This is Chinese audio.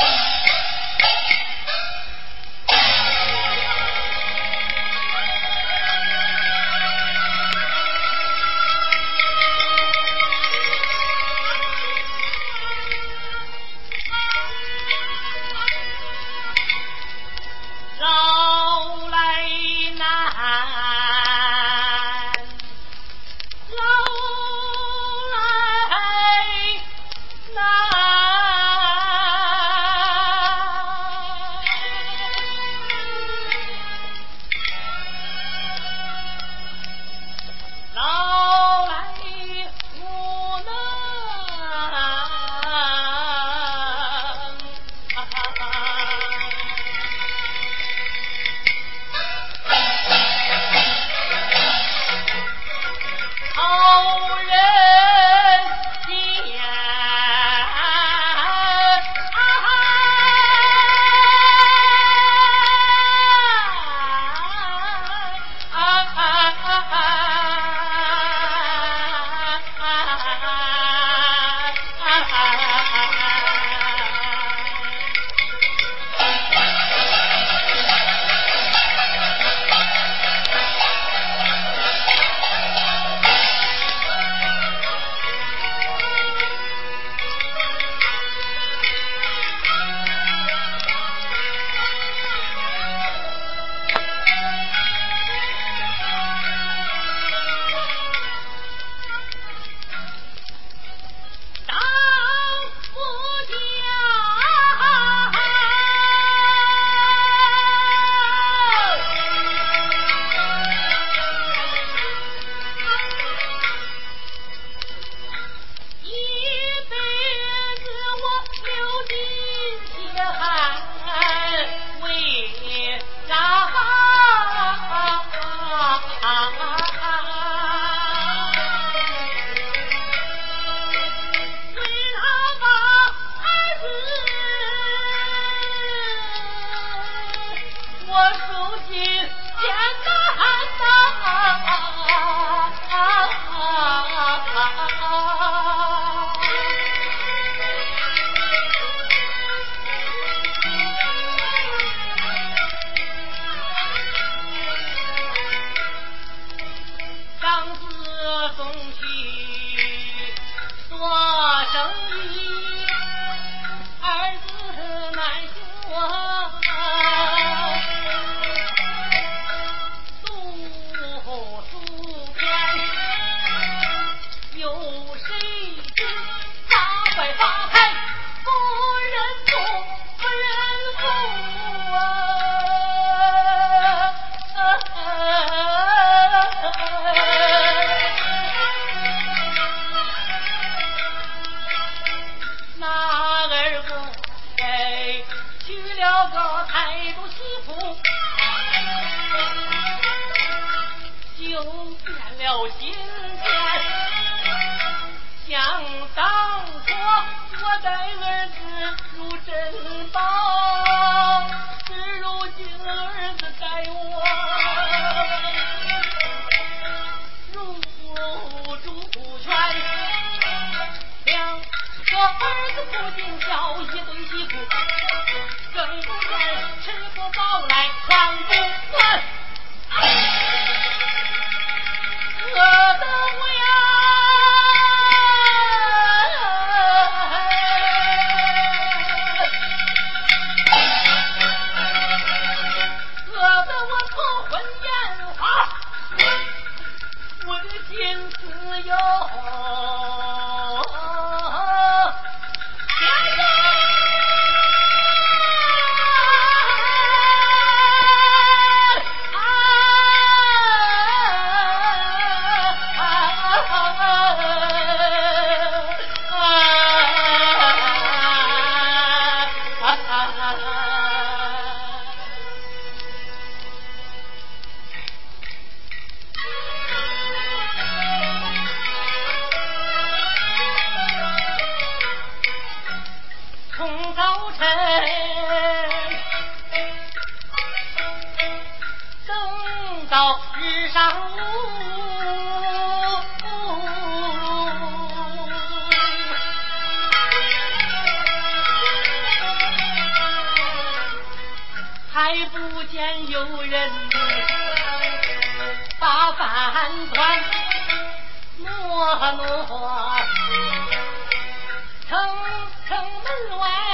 Oh! 有心酸想当初我待儿子如珍宝只如今儿子待我如父如父两个儿子不尽孝到日上午。还不见有人把饭端，诺诺，城城门外。